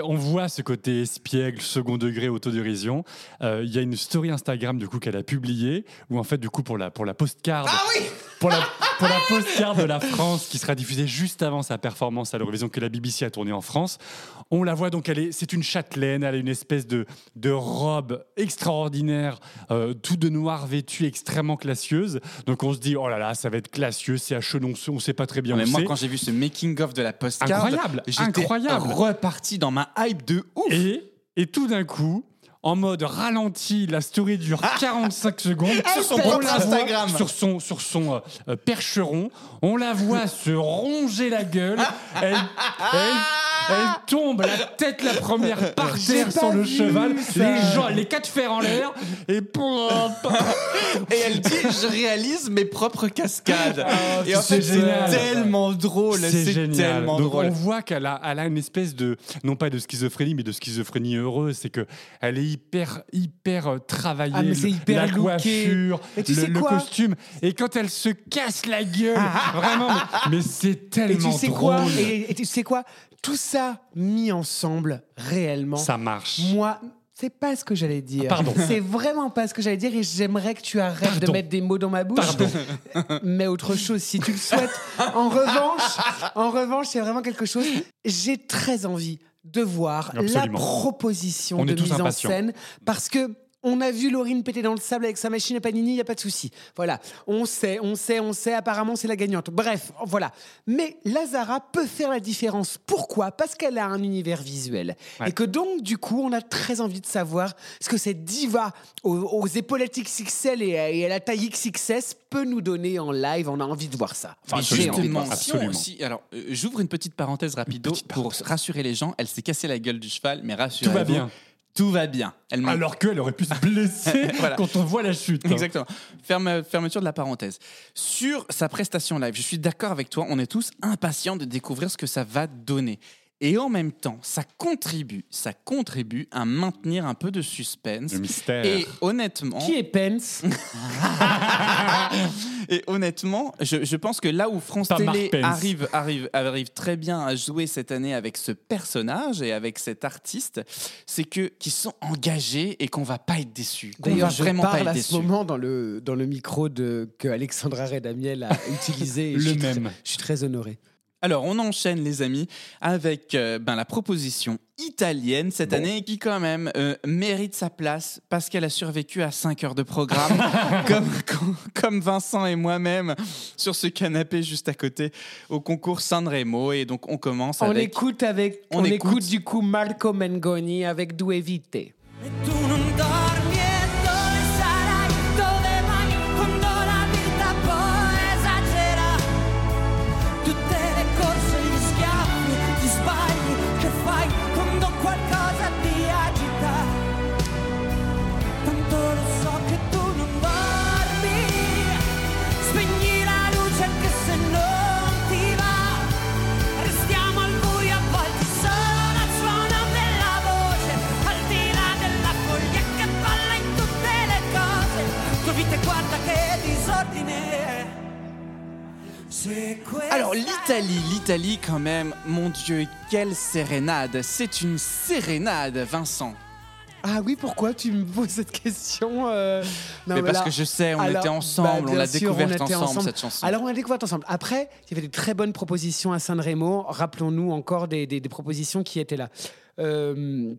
on voit ce côté espiègle, second degré, autodérision. Euh, Il y a une story Instagram du coup qu'elle a publiée où en fait du coup pour la pour la postcard, pour la pour la postcard de la France qui sera diffusée juste avant sa performance à l'Eurovision que la BBC a tournée en France, on la voit donc elle est c'est une châtelaine, elle a une espèce de de robe extraordinaire, euh, tout de noir vêtue, extrêmement classieuse. Donc on se dit oh là là ça va être classieux, c'est à Chenonceau, on sait pas très bien où mais moi, quand j'ai vu ce making-of de la postcard, Incroyable, j'étais incroyable. reparti dans ma hype de ouf. Et, et tout d'un coup, en mode ralenti, la story dure 45 secondes. Sur son On propre Instagram. Sur son, sur son euh, euh, percheron. On la voit se ronger la gueule. Elle, elle- elle tombe, la tête la première par terre sur le cheval. ça. Les, gens, les quatre fers en l'air. Et Et elle dit Je réalise mes propres cascades. et en c'est fait, c'est tellement drôle. C'est tellement Donc drôle. on voit qu'elle a, elle a une espèce de, non pas de schizophrénie, mais de schizophrénie heureuse. C'est que elle est hyper, hyper euh, travaillée. Ah, hyper la looké. coiffure, Et le, costume. Et quand elle se casse la gueule, vraiment, mais, mais c'est Et tellement tu sais drôle. quoi et, et tu sais quoi Tout ça mis ensemble, réellement, Ça marche. moi, c'est pas ce que j'allais dire. Ah, Pardon. C'est vraiment pas ce que j'allais dire et j'aimerais que tu arrêtes de mettre des mots dans ma bouche. Pardon. Mais autre chose, si tu le souhaites. En revanche, en revanche, c'est vraiment quelque chose. J'ai très envie de voir la proposition On de mise en scène parce que. On a vu Laurine péter dans le sable avec sa machine à panini, il n'y a pas de souci. Voilà, on sait, on sait, on sait, apparemment c'est la gagnante. Bref, voilà. Mais Lazara peut faire la différence. Pourquoi? Parce qu'elle a un univers visuel. Ouais. Et que donc, du coup, on a très envie de savoir ce que cette diva aux, aux épaulettes XXL et à, et à la taille XXS peut nous donner en live. On a envie de voir ça. On- Absolument. si- alors, euh, j'ouvre une petite parenthèse rapido pour rassurer les gens. Elle s'est cassée la gueule du cheval, mais rassurez-vous. Tout va bien. Tout va bien. Elle Alors qu'elle aurait pu se blesser Voilà. quand on voit la chute. hein. Exactement. Ferme- fermeture de la parenthèse. Sur sa prestation live, je suis d'accord avec toi, on est tous impatients de découvrir ce que ça va donner. Et en même temps, ça contribue, ça contribue à maintenir un peu de suspense. Le mystère. Et honnêtement, Qui est Pence et honnêtement, je, je pense que là où France Pas Télé arrive, arrive, arrive très bien à jouer cette année avec ce personnage et avec cet artiste, c'est que qu'ils sont engagés et qu'on va pas être déçus. D'ailleurs, je vraiment pas parle être à ce déçus. moment dans le, dans le micro de, que Alexandra Redamiel a utilisé. Le je suis très- même. je suis très honoré. Alors, on enchaîne, les amis, avec euh, ben, la proposition italienne cette année qui, quand même, euh, mérite sa place parce qu'elle a survécu à 5 heures de programme, comme, comme, comme Vincent et moi-même sur ce canapé juste à côté au concours Sanremo. Et donc, on commence On avec. écoute avec, On on, écoute. écoute. du coup Marco Mengoni avec Due Vite. E Alors l'Italie, l'Italie quand même, mon Dieu, quelle sérénade C'est une sérénade, Vincent. Ah oui, pourquoi tu me poses cette question euh, non, mais parce là- que je sais, on Alors, était ensemble, bah, on l'a découverte ensemble, ensemble. cette chanson. Alors on l'a découverte ensemble. Après, il y avait des très bonnes propositions à Sanremo. Rappelons-nous encore des, des- des propositions qui étaient là. Euh,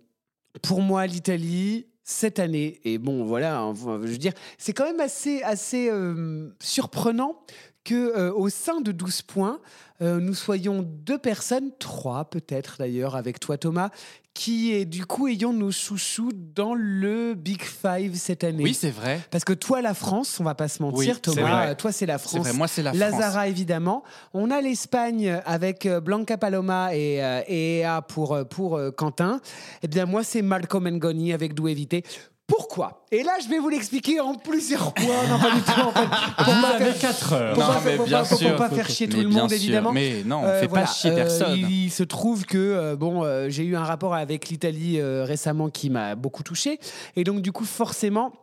pour moi, l'Italie, cette année, et bon, voilà, hein, je veux dire, c'est quand même assez, assez euh, surprenant que euh, au sein de 12 points, euh, nous soyons deux personnes, trois peut-être d'ailleurs, avec toi Thomas, qui est du coup ayant nos chouchous dans le Big Five cette année. Oui, c'est vrai. Parce que toi, la France, on va pas se mentir, Oui, Thomas, toi, c'est la France. vrai, moi c'est la France. Lazara, évidemment. On a l'Espagne avec euh, Blanca Paloma et, euh, et Ea pour, pour Quentin. Eh bien, moi, c'est Marco Mengoni avec D'où éviter. Pourquoi Et là, je vais vous l'expliquer en plusieurs points. Non, pas du tout, en fait. Pour Vous pas avez faire- 4 heures. pour Non, pas, mais pour bien pas- pour sûr. pas faire chier tout le monde, sûr. évidemment. Mais non, on Euh, fait voilà, pas chier euh, personne. il, il se trouve que euh, bon, euh, j'ai eu un rapport avec l'Italie euh, récemment qui m'a beaucoup touché, et donc du coup forcément,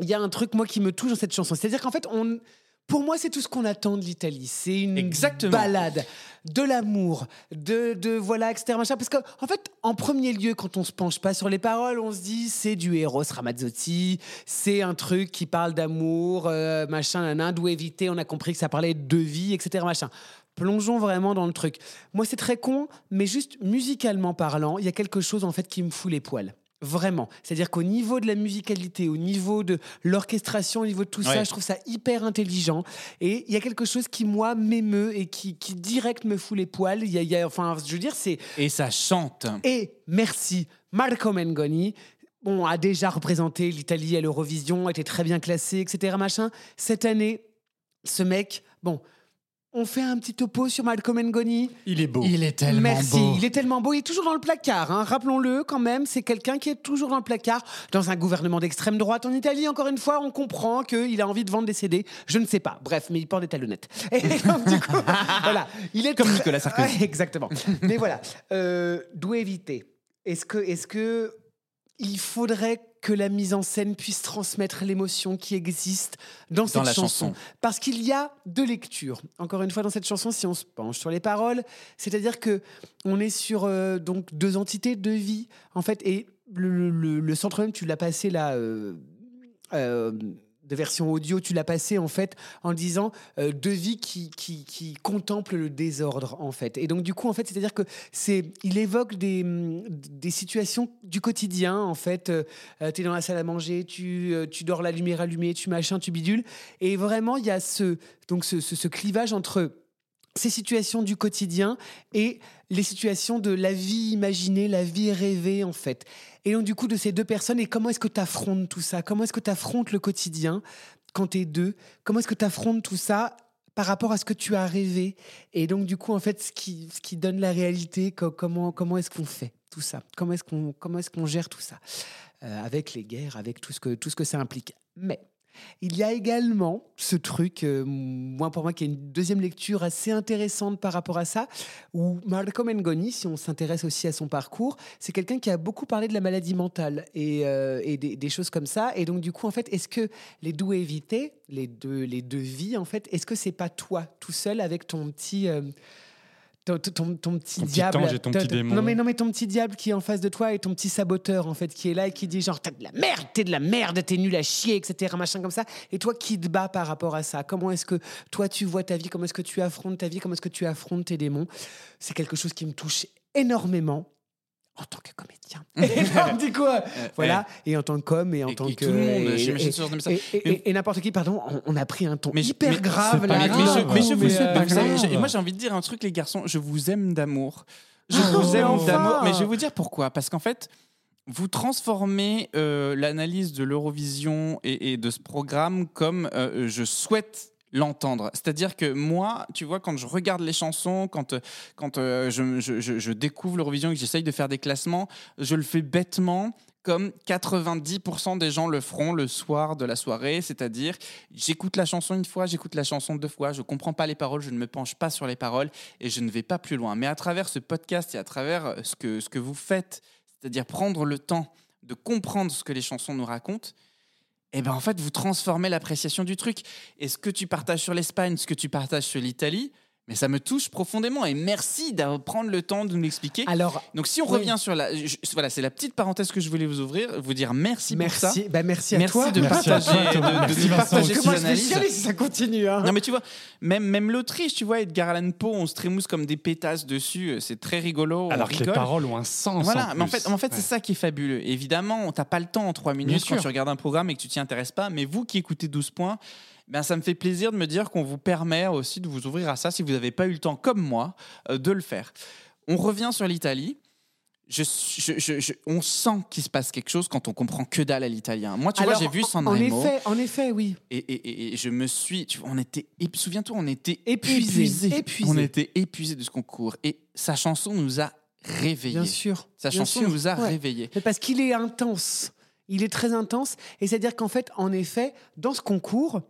il y a un truc moi qui me touche dans cette chanson. C'est-à-dire qu'en fait, on, pour moi, c'est tout ce qu'on attend de l'Italie. C'est une Exactement. balade, de l'amour, de, de voilà, etc. Machin. Parce qu'en en fait, en premier lieu, quand on se penche pas sur les paroles, on se dit c'est du Eros Ramazzotti, c'est un truc qui parle d'amour, euh, machin, nanan, d'où éviter. On a compris que ça parlait de vie, etc. Machin. Plongeons vraiment dans le truc. Moi, c'est très con, mais juste musicalement parlant, il y a quelque chose en fait qui me fout les poils. Vraiment. C'est-à-dire qu'au niveau de la musicalité, au niveau de l'orchestration, au niveau de tout ça, je trouve ça hyper intelligent. Et il y a quelque chose qui, moi, m'émeut et qui, qui direct me fout les poils. Il y a, il y a- enfin, je veux dire, c'est. Et ça chante. Et merci, Marco Mengoni. On a déjà représenté l'Italie à l'Eurovision, était très bien classé, etc. Machin. Cette année, ce mec, bon, on fait un petit topo sur Malcolm Mengoni. Il est beau. Il est tellement Merci, beau. il est tellement beau, il est toujours dans le placard, hein. rappelons-le quand même, c'est quelqu'un qui est toujours dans le placard, dans un gouvernement d'extrême droite en Italie, encore une fois, on comprend qu'il a envie de vendre des CD, je ne sais pas, bref, mais il porte des talonnettes. Et donc, du coup, voilà, il est Comme très- Nicolas Sarkozy. Ouais, exactement. Mais voilà, euh, d'où éviter? Est-ce que, est-ce que il faudrait que la mise en scène puisse transmettre l'émotion qui existe dans, cette la chanson. chanson. Parce qu'il y a deux lectures. Encore une fois, dans cette chanson, si on se penche sur les paroles, c'est-à-dire que on est sur euh, donc deux entités, deux vies, en fait, et le, le- le centre même, tu l'as passé là. euh, euh, de version audio, tu l'as passé en fait en disant euh, deux vies qui, qui, contemplent le désordre en fait. Et donc du coup en fait, c'est-à-dire que c'est, il évoque des, hum, des situations du quotidien en fait. tu es dans la salle à manger, tu, euh, tu dors la lumière allumée, tu machin, tu bidules. Et vraiment il y a ce, donc ce- ce clivage entre ces situations du quotidien et les situations de la vie imaginée, la vie rêvée en fait. Et donc du coup de ces deux personnes, et comment est-ce que tu affrontes tout ça? Comment est-ce que tu affrontes le quotidien quand tu es deux? Comment est-ce que tu affrontes tout ça par rapport à ce que tu as rêvé? Et donc du coup en fait ce qui, ce qui donne la réalité, co- comment, comment est-ce qu'on fait tout ça? Comment est-ce qu'on est-ce gère tout ça? Euh, Avec les guerres, avec tout ce que, tout ce que ça implique. Mais il y a également ce truc, euh, moi pour moi, qui est une deuxième lecture assez intéressante par rapport à ça, où Marco Mengoni, si on s'intéresse aussi à son parcours, c'est quelqu'un qui a beaucoup parlé de la maladie mentale et, euh, des, choses comme ça. Et donc du coup, en fait, est-ce que les deux évités, les deux, les deux vies, en fait, est-ce que c'est pas toi tout seul avec ton petit... euh, ton, ton- ton petit Ton petit diable, ange et ton petit démon. Non mais non mais ton petit diable qui est en face de toi et ton petit saboteur en fait qui est là et qui dit genre t'as de la merde, t'es de la merde, t'es nul à chier, etc. Machin comme ça. Et toi qui te bats par rapport à ça Comment est-ce que toi tu vois ta vie Comment est-ce que tu affrontes ta vie Comment est-ce que tu affrontes tes démons? C'est quelque chose qui me touche énormément en tant que comédien. Et du coup, euh, voilà, et en tant que com et en Et- tant et que tout le monde, et- j'imagine, ce message. et- et- et- et n'importe qui, pardon, on, on a pris un ton Mais- hyper mais- grave là. Mais, je, je vous savez, moi j'ai envie de dire un truc les garçons, je vous aime d'amour. Je Oh, vous aime enfin. d'amour, mais je vais vous dire pourquoi. Parce qu'en fait, vous transformez euh, l'analyse de l'Eurovision et, et de ce programme comme euh, je souhaite l'entendre. C'est-à-dire que moi, tu vois, quand je regarde les chansons, quand, euh, quand euh, je, je- découvre l'Eurovision et que j'essaye de faire des classements, je le fais bêtement comme 90% des gens le feront le soir de la soirée, c'est-à-dire j'écoute la chanson une fois, j'écoute la chanson deux fois, je comprends pas les paroles, je ne me penche pas sur les paroles et je ne vais pas plus loin. Mais à travers ce podcast et à travers euh, ce que, ce que vous faites, c'est-à-dire prendre le temps de comprendre ce que les chansons nous racontent, et ben en fait, vous transformez l'appréciation du truc. Et ce que tu partages sur l'Espagne, ce que tu partages sur l'Italie, mais ça me touche profondément. Et merci de prendre le temps de nous l'expliquer. Alors, Donc si on oui. revient sur la... je- voilà, c'est la petite parenthèse que je voulais vous ouvrir, vous dire merci, pour ça. merci, bah merci à Merci toi. de Merci à partager, toi, de, de Merci, Vincent. partager je vais analyses. chialer si ça continue. hein. Non mais tu vois, même, même l'Autriche, tu vois, Edgar Allan Poe, on se trémousse comme des pétasses dessus, euh, c'est très rigolo. on Alors que les paroles ont un sens. Voilà, mais en fait, en fait Ouais. c'est ça qui est fabuleux. Évidemment, t'as pas le temps en trois Bien minutes quand sûr. tu regardes un programme et que tu t'y intéresses pas, mais vous qui écoutez 12 points, ben, ça me fait plaisir de me dire qu'on vous permet aussi de vous ouvrir à ça si vous n'avez pas eu le temps, comme moi, euh, de le faire. On revient sur l'Italie. Je, je- je- je- on sent qu'il se passe quelque chose quand on comprend que dalle à l'italien. Moi, tu Alors, vois, j'ai vu en- San En effet, en effet, oui. et, et- et- et je me suis. Tu vois, on était. Souviens-toi, on était Épuisés, épuisés. épuisés. On était épuisés de ce concours. Et sa chanson nous a réveillés. Bien sûr. Sa bien chanson sûr. nous a Ouais. réveillés. Mais parce qu'il est intense. Il est très intense. Et c'est-à-dire qu'en fait, en effet, dans ce concours,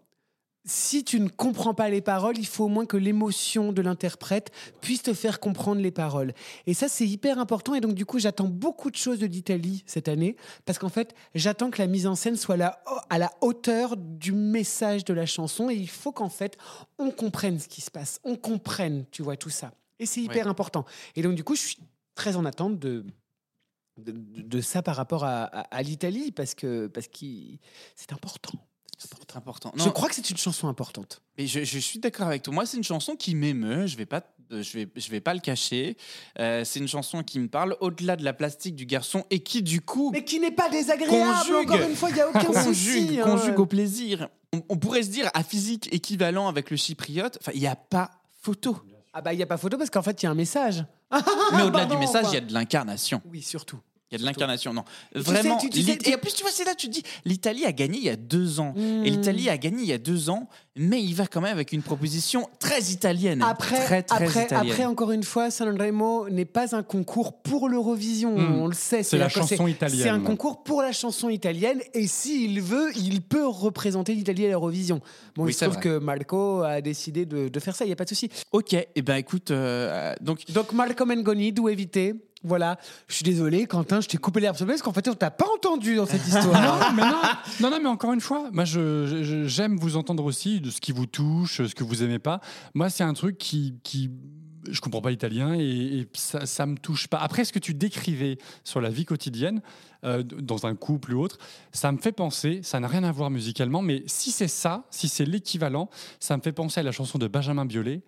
si tu ne comprends pas les paroles, il faut au moins que l'émotion de l'interprète puisse te faire comprendre les paroles. Et ça, c'est hyper important. Et donc, du coup, j'attends beaucoup de choses de l'Italie cette année. Parce qu'en fait, j'attends que la mise en scène soit à la hauteur du message de la chanson. Et il faut qu'en fait, on comprenne ce qui se passe. On comprenne, tu vois, tout ça. Et c'est hyper Ouais. important. Et donc, du coup, je suis très en attente de, de, de- de ça par rapport à, à- à l'Italie parce que parce que c'est important. C'est important. Je crois que c'est une chanson importante. mais je, je suis d'accord avec toi. Moi, c'est une chanson qui m'émeut. Je vais pas, je vais, je vais pas le cacher. Euh, c'est une chanson qui me parle au-delà de la plastique du garçon et qui, du coup, Mais qui n'est pas désagréable. Conjugue. Encore une fois, il y a aucun conjugue, souci. hein. conjugue au plaisir. On, on pourrait se dire à physique équivalent avec le chypriote. Enfin, il n'y a pas photo. Ah bah il y a pas photo parce qu'en fait il y a un message. Mais au-delà du message, il y a de l'incarnation. Oui, surtout. Il y a de l'incarnation, non. tu Vraiment. sais, tu- tu sais, l'It- Et en plus, tu vois, c'est là, tu te dis, l'Italie a gagné il y a deux ans. Hmm. Et l'Italie a gagné il y a deux ans, mais il va quand même avec une proposition très italienne. Après, très, très après, italienne. après, encore une fois, Sanremo n'est pas un concours pour l'Eurovision. Hmm. On le sait. C'est la chanson italienne. C'est un concours pour la chanson italienne. Et s'il veut, il peut représenter l'Italie à l'Eurovision. Bon, Oui, il se trouve vrai. que Marco a décidé de, de faire ça. Il n'y a pas de souci. Ok, et ben écoute, euh, donc Donc Malcolm Ngoni, d'où éviter. Voilà. Je suis désolé, Quentin, je t'ai coupé l'herbe sur le nez parce qu'en fait, on t'a pas entendu dans cette histoire. Non, mais non, non, non, mais encore une fois, moi, je- j'aime vous entendre aussi de ce qui vous touche, ce que vous aimez pas. Moi, c'est un truc qui, qui je comprends pas l'italien et, et ça, ça me touche pas. Après, ce que tu décrivais sur la vie quotidienne, euh, dans un couple ou autre, ça me fait penser, ça n'a rien à voir musicalement, mais si c'est ça, si c'est l'équivalent, ça me fait penser à la chanson de Benjamin Biolay,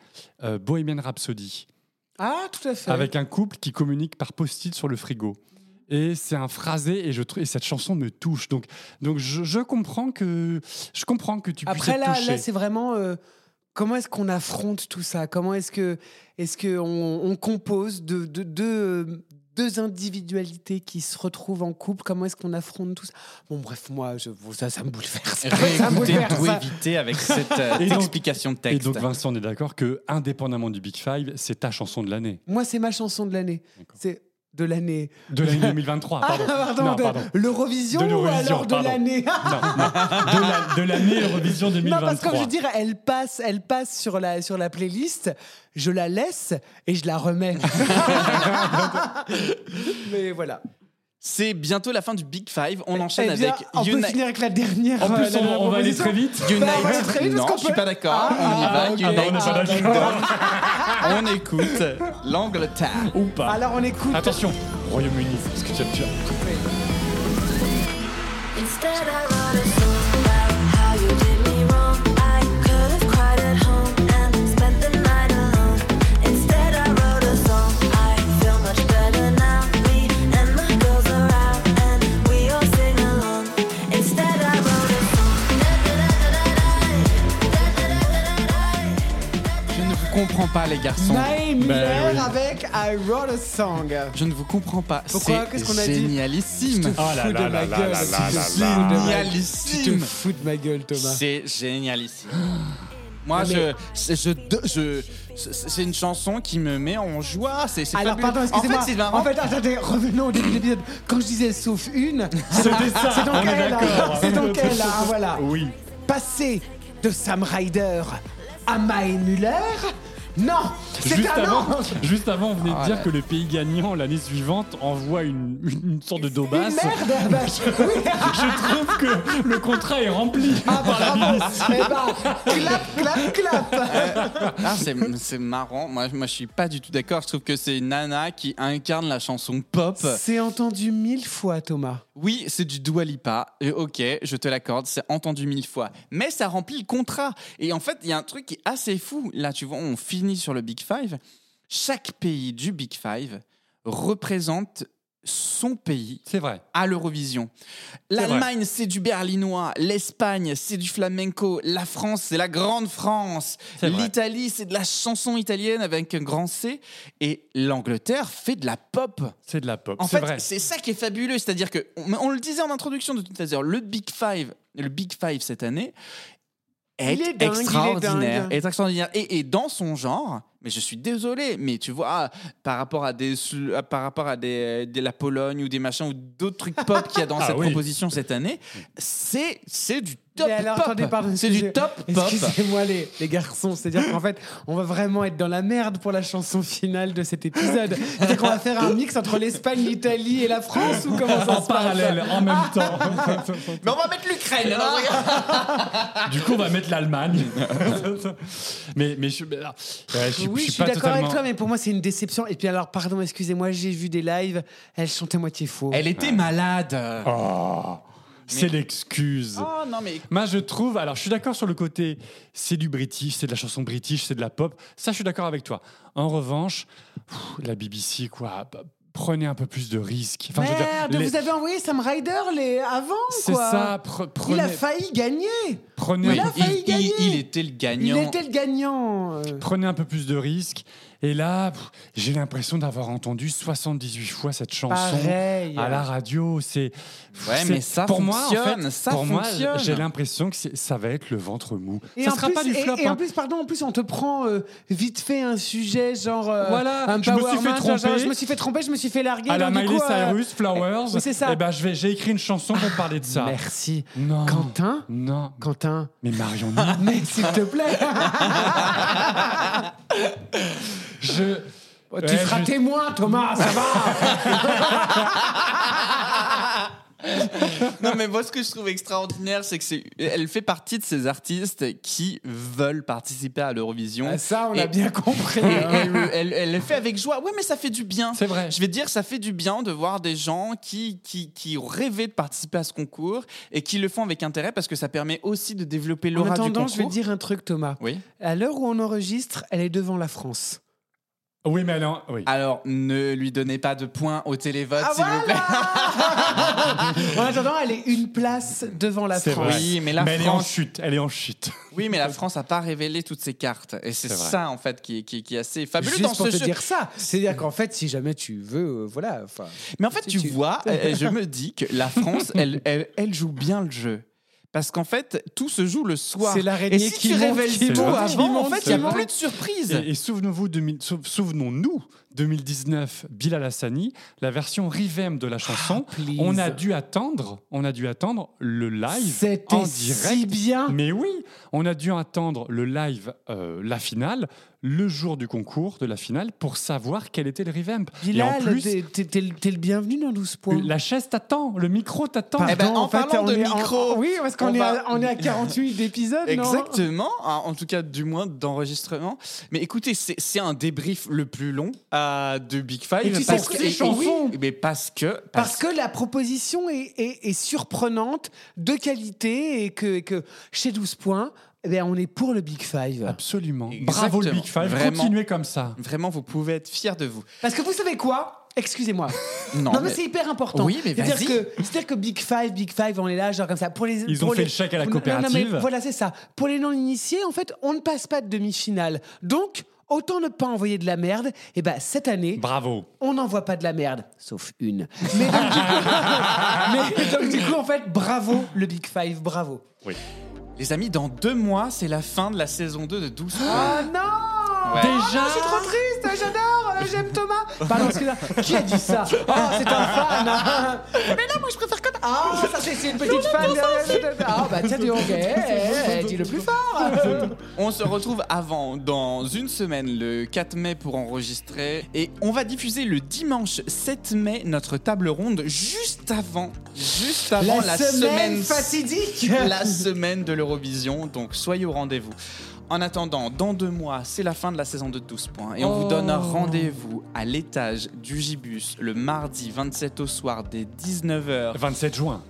euh, Bohemian Rhapsody ah, tout à fait. avec un couple qui communique par post-it sur le frigo. Et c'est un phrasé et je trouve cette chanson me touche. Donc donc je, je comprends que je comprends que tu puisses Après, là, c'est vraiment. euh, comment est-ce qu'on affronte tout ça? Comment est-ce que est-ce que on, on compose de de- de- deux individualités qui se retrouvent en couple Comment est-ce qu'on affronte tout ça? Bon, bref, moi, je, bon, ça, ça me bouleverse. Réécoutez d'où éviter avec cette euh, Et donc- explication de et texte. donc Vincent, on est d'accord que indépendamment du Big Five, c'est ta chanson de l'année, Moi, c'est ma chanson de l'année. D'accord. C'est de l'année. de l'année 2023. Ah, Pardon. pardon, non, de pardon. l'Eurovision ou alors de l'année Non, non. De la- de l'année Eurovision Non, 2023. parce que je veux dire, elle passe, elle passe sur la, sur la playlist, je la laisse et je la remets. Mais voilà. C'est bientôt la fin du Big Five. On enchaîne Eh bien, avec on peut Uni- finir avec la dernière. En euh, plus, la on, dernière on va aller très vite. Unite. Bah, on va aller très vite, non, parce qu'on je suis pas d'accord. Ah, on y va. ah. Ah, bah, on pas United d'accord. Kingdom. On écoute l'Angleterre. Ou pas. Alors on écoute. Attention, Royaume-Uni, parce que tu as tu comprends pas, les garçons. Naïm Miller oui. avec I Wrote a Song. Je ne vous comprends pas. Pourquoi Qu'est-ce qu'on a C'est dit génialissime. Oh là Fous de là ma là là gueule. là tu là te là fous là. de ma- Génialissime. gueule, Thomas. C'est génialissime. Moi, Non, je, je, je, c'est c'est une chanson qui me met en joie. C'est Alors, fabuleux. pardon, En excusez-moi. fait, c'est marrant. En fait, attendez, revenons au début de l'épisode. Quand je disais sauf une, c'est ça, c'est donc elle. hein. C'est donc elle, hein, voilà. Oui. Passer de Sam Ryder à Mae Muller, Non C'est Juste un avant, non juste avant, on venait de Ah, dire là. que le pays gagnant l'année suivante envoie une, une, une sorte de Une daubasse. merde, ah bah, je- oui. Je trouve que le contrat est rempli Ah, par la bravo BBC. Eh ben, clap, clap, clap Ah, c'est c'est marrant. Moi, moi, je suis pas du tout d'accord. Je trouve que c'est une nana qui incarne la chanson pop. C'est entendu mille fois, Thomas. Oui, c'est du Dua Lipa. Et ok, je te l'accorde, c'est entendu mille fois. Mais ça remplit le contrat. Et en fait, il y a un truc qui est assez fou. Là, tu vois, on finit sur le Big Five. Chaque pays du Big Five représente son pays C'est vrai. à l'Eurovision. L'Allemagne, c'est du berlinois. L'Espagne, c'est du flamenco. La France, c'est la grande France. L'Italie, c'est de la chanson italienne avec un grand C. Et l'Angleterre fait de la pop. C'est de la pop. En c'est fait, vrai. c'est ça qui est fabuleux. C'est-à-dire que, on, on le disait en introduction de tout à l'heure, le Big Five, le Big Five cette année est, Il est dingue, il est extraordinaire. dingue. est extraordinaire. Et, et dans son genre, mais je suis désolé, mais tu vois, ah, par rapport à des, ah, par rapport à des, de la Pologne ou des machins ou d'autres trucs pop qu'il y a dans Ah cette oui. proposition cette année, c'est c'est du top Mais alors, pop. attendez, pardon, c'est du top pop. Excusez-moi les, les garçons, c'est-à-dire qu'en fait, on va vraiment être dans la merde pour la chanson finale de cet épisode. C'est qu'on va faire un mix entre l'Espagne, l'Italie et la France ou comment ça En se parallèle, passe en même temps. Mais on va mettre l'Ukraine. alors, regarde. du coup, on va mettre l'Allemagne. mais, mais je, mais, ouais, je, Oui, je suis d'accord totalement. avec toi, mais pour moi, c'est une déception. Et puis alors, pardon, excusez-moi, j'ai vu des lives, elle chantait moitié faux. Elle était malade. Oh, c'est l'excuse. Oh non mais Moi, je trouve. Alors, je suis d'accord sur le côté. C'est du british, c'est de la chanson british, c'est de la pop. Ça, je suis d'accord avec toi. En revanche, pff, la BBC, quoi. Prenez un peu plus de risques. Enfin, je veux dire, Merde, les- vous avez envoyé Sam Ryder les avant, C'est quoi. ça. pre- Il a failli gagner. prenez, Oui, Il a failli il, gagner. il- il était le gagnant. Il était le gagnant. prenez un peu plus de risques. Et là, j'ai l'impression d'avoir entendu 78 fois cette chanson Pareil. à la radio. C'est Ouais, mais ça pour moi, en fait, ça pour moi, j'ai l'impression que ça va être le ventre mou. Et ça en sera plus, pas du et- flop. Et, hein. en plus, pardon, en plus, on te prend euh, vite fait un sujet genre euh, Voilà, un je me suis power fait man, genre, tromper. je me suis fait tromper, je me suis fait larguer. à la donc Miley coup, euh, Cyrus, Flowers. c'est ça. Eh ben, je vais, j'ai écrit une chanson pour parler de ça. Merci. Non. Quentin Non. Quentin Mais Marion, non. Mais s'il te plaît je. Tu Ouais, seras je- témoin, Thomas, ça va Non, mais moi, ce que je trouve extraordinaire, c'est que c'est, elle fait partie de ces artistes qui veulent participer à l'Eurovision. Ah, Ça, on a bien compris. Et elle, elle- elle le fait avec joie. Oui, mais ça fait du bien. C'est vrai. Je vais dire, ça fait du bien de voir des gens qui, qui, qui ont rêvé de participer à ce concours et qui le font avec intérêt parce que ça permet aussi de développer En l'aura du attendant, concours. je vais te dire un truc, Thomas. Oui. À l'heure où on enregistre, elle est devant la France. Oui, mais alors. Oui. Alors, ne lui donnez pas de points au télévote, Ah, s'il vous plaît. en attendant, elle est une place devant la C'est France. vrai. Oui, mais la elle est en France- chute. Elle est en chute. Oui, mais la France n'a pas révélé toutes ses cartes. Et c'est ça, en fait, qui, qui, qui est assez fabuleux Juste dans pour ce te jeu. dire ça. C'est-à-dire qu'en fait, si jamais tu veux, euh, voilà. Mais en fait, Si tu tu- vois, euh, je me dis que la France, elle, elle, elle joue bien le jeu. Parce qu'en fait, tout se joue le soir. C'est l'araignée Et si qui tu monte, révèles qui tout avant, en fait, il n'y a plus de surprise. Et, et souvenons-vous, 2000 sou- souvenons-nous, 2019, Bilal Hassani, la version revamp de la chanson. Ah, on a dû attendre, on a dû attendre le live C'était en si direct. bien. Mais oui, on a dû attendre le live, euh, la finale, le jour du concours de la finale pour savoir quel était le revamp. Et en Bilal, plus, t'es- le bienvenu dans 12 points. la chaise t'attend, le micro t'attend. Eh ben, Pardon, en parlant on de en- micro, oui, parce qu'on on est, va- à- on est à 48 épisodes, Exactement, en en tout cas du moins d'enregistrement. Mais écoutez, c'est c'est un débrief le plus long euh, de Big Five. Et tu sais parce que, ces chansons oui, mais parce que Parce que la proposition est, est- est surprenante, de qualité, et que, et que chez 12 points, eh bien, on est pour le Big Five. Absolument. Exactement. Bravo le Big Five, Vraiment. continuez comme ça. vraiment vous pouvez être fiers de vous. Parce que vous savez quoi? Excusez-moi. Non, Non, mais, mais- c'est hyper important. Oui, mais C'est-à-dire vas-y. que, c'est-à-dire que Big Five, Big Five, on est là, genre comme ça. Pour les, Ils pour ont fait le chèque à la Non, non, mais coopérative. voilà, c'est ça. Pour les non-initiés, en fait, on ne passe pas de demi-finale. Donc, autant ne pas envoyer de la merde. Et ben cette année, Bravo. on n'envoie pas de la merde, sauf une. Mais donc, du coup, mais donc, du coup, en fait, bravo le Big Five, bravo. Les amis, dans deux mois, c'est la fin de la saison 2 de 12 points. Oh non Ouais. Déjà Je suis trop triste, j'adore, j'aime Thomas. Qui a dit ça Oh, c'est un fan. Mais non, moi je préfère Quentin. Ah, ça c'est c'est une petite fan de... Ah, bah tiens, dis donc, eh, eh, eh, dis le plus fort On se retrouve avant, dans une semaine, le 4 mai, pour enregistrer. Et on va diffuser le dimanche 7 mai notre table ronde juste avant, juste avant la, semaine fatidique la semaine de l'Eurovision. Donc soyez au rendez-vous. En attendant, dans deux mois, c'est la fin de la saison de 12 points. Et on vous donne rendez-vous à l'étage du Gibus le mardi 27 au soir dès 19h 27 juin.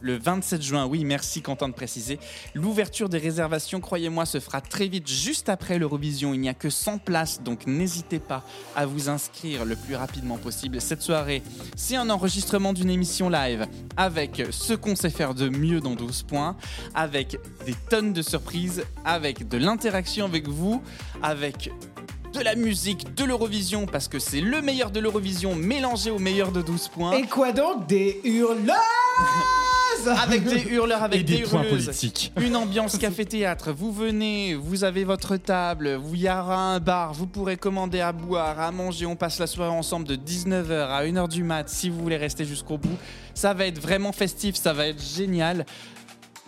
Le 27 juin, oui, merci Quentin de préciser. L'ouverture des réservations, croyez-moi, se fera très vite, juste après l'Eurovision. Il n'y a que 100 places, donc n'hésitez pas à vous inscrire le plus rapidement possible. Cette soirée, c'est un enregistrement d'une émission live avec ce qu'on sait faire de mieux dans 12 points, avec des tonnes de surprises, avec de l'interaction avec vous, avec de la musique, de l'Eurovision, parce que c'est le meilleur de l'Eurovision mélangé au meilleur de 12 points. Et quoi donc? Des hurleuses avec des hurleurs, avec Et des points hurleuses. politiques. Une ambiance café-théâtre. Vous venez, vous avez votre table, vous y aura un bar, vous pourrez commander à boire, à manger. On passe la soirée ensemble de 19h à 1h du mat si vous voulez rester jusqu'au bout. Ça va être vraiment festif, ça va être génial.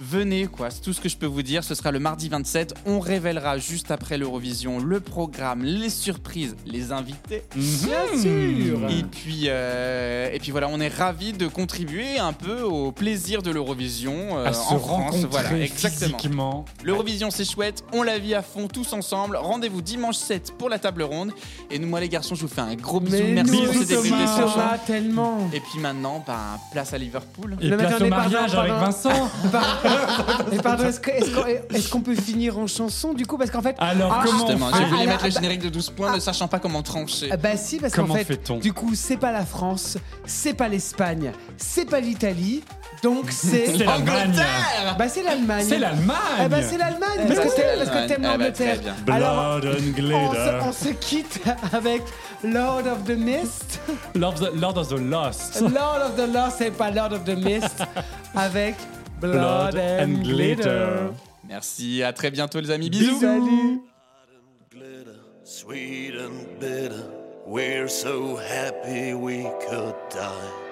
Venez, quoi, c'est tout ce que je peux vous dire. Ce sera le mardi 27. On révélera juste après l'Eurovision le programme, les surprises, les invités. Bien sûr Et puis, euh, et puis voilà, on est ravis de contribuer un peu au plaisir de l'Eurovision euh, à se en France. rencontrer Voilà, exactement. physiquement. L'Eurovision, c'est chouette. On la vit à fond tous ensemble. Rendez-vous dimanche 7 pour la table ronde. Et nous, moi, les garçons, je vous fais un gros bisou. Mais Merci nous, pour cette écoute Thomas, tellement Et puis maintenant, bah, place à Liverpool. Et mais place au pardon, mariage avec pardon. Vincent. Et pardon, est-ce qu'on peut finir en chanson du coup Parce qu'en fait. Alors, Ah, comment Justement, on j'ai voulu Ah, mettre le bah- générique de 12 points, ne sachant pas comment trancher. Ah Bah si, parce qu'en fait, du coup, c'est pas la France, c'est pas l'Espagne, c'est pas l'Italie, donc c'est. C'est l'Allemagne. Bah c'est l'Allemagne. C'est l'Allemagne. Eh bah c'est l'Allemagne, Eh parce que c'est t'aimes- parce que l'Allemagne. t'aimes Eh l'Angleterre. Alors, Blood and on glitter. se, on se quitte avec Lord of the Mist. Lord, of the- Lord of the Lost. Lord of the Lost, c'est pas Lord of the Mist, avec Blood, and, Glitter. Merci, à très bientôt, les amis. Bisous. Salut. glitter, sweet and bitter. We're so happy we could die.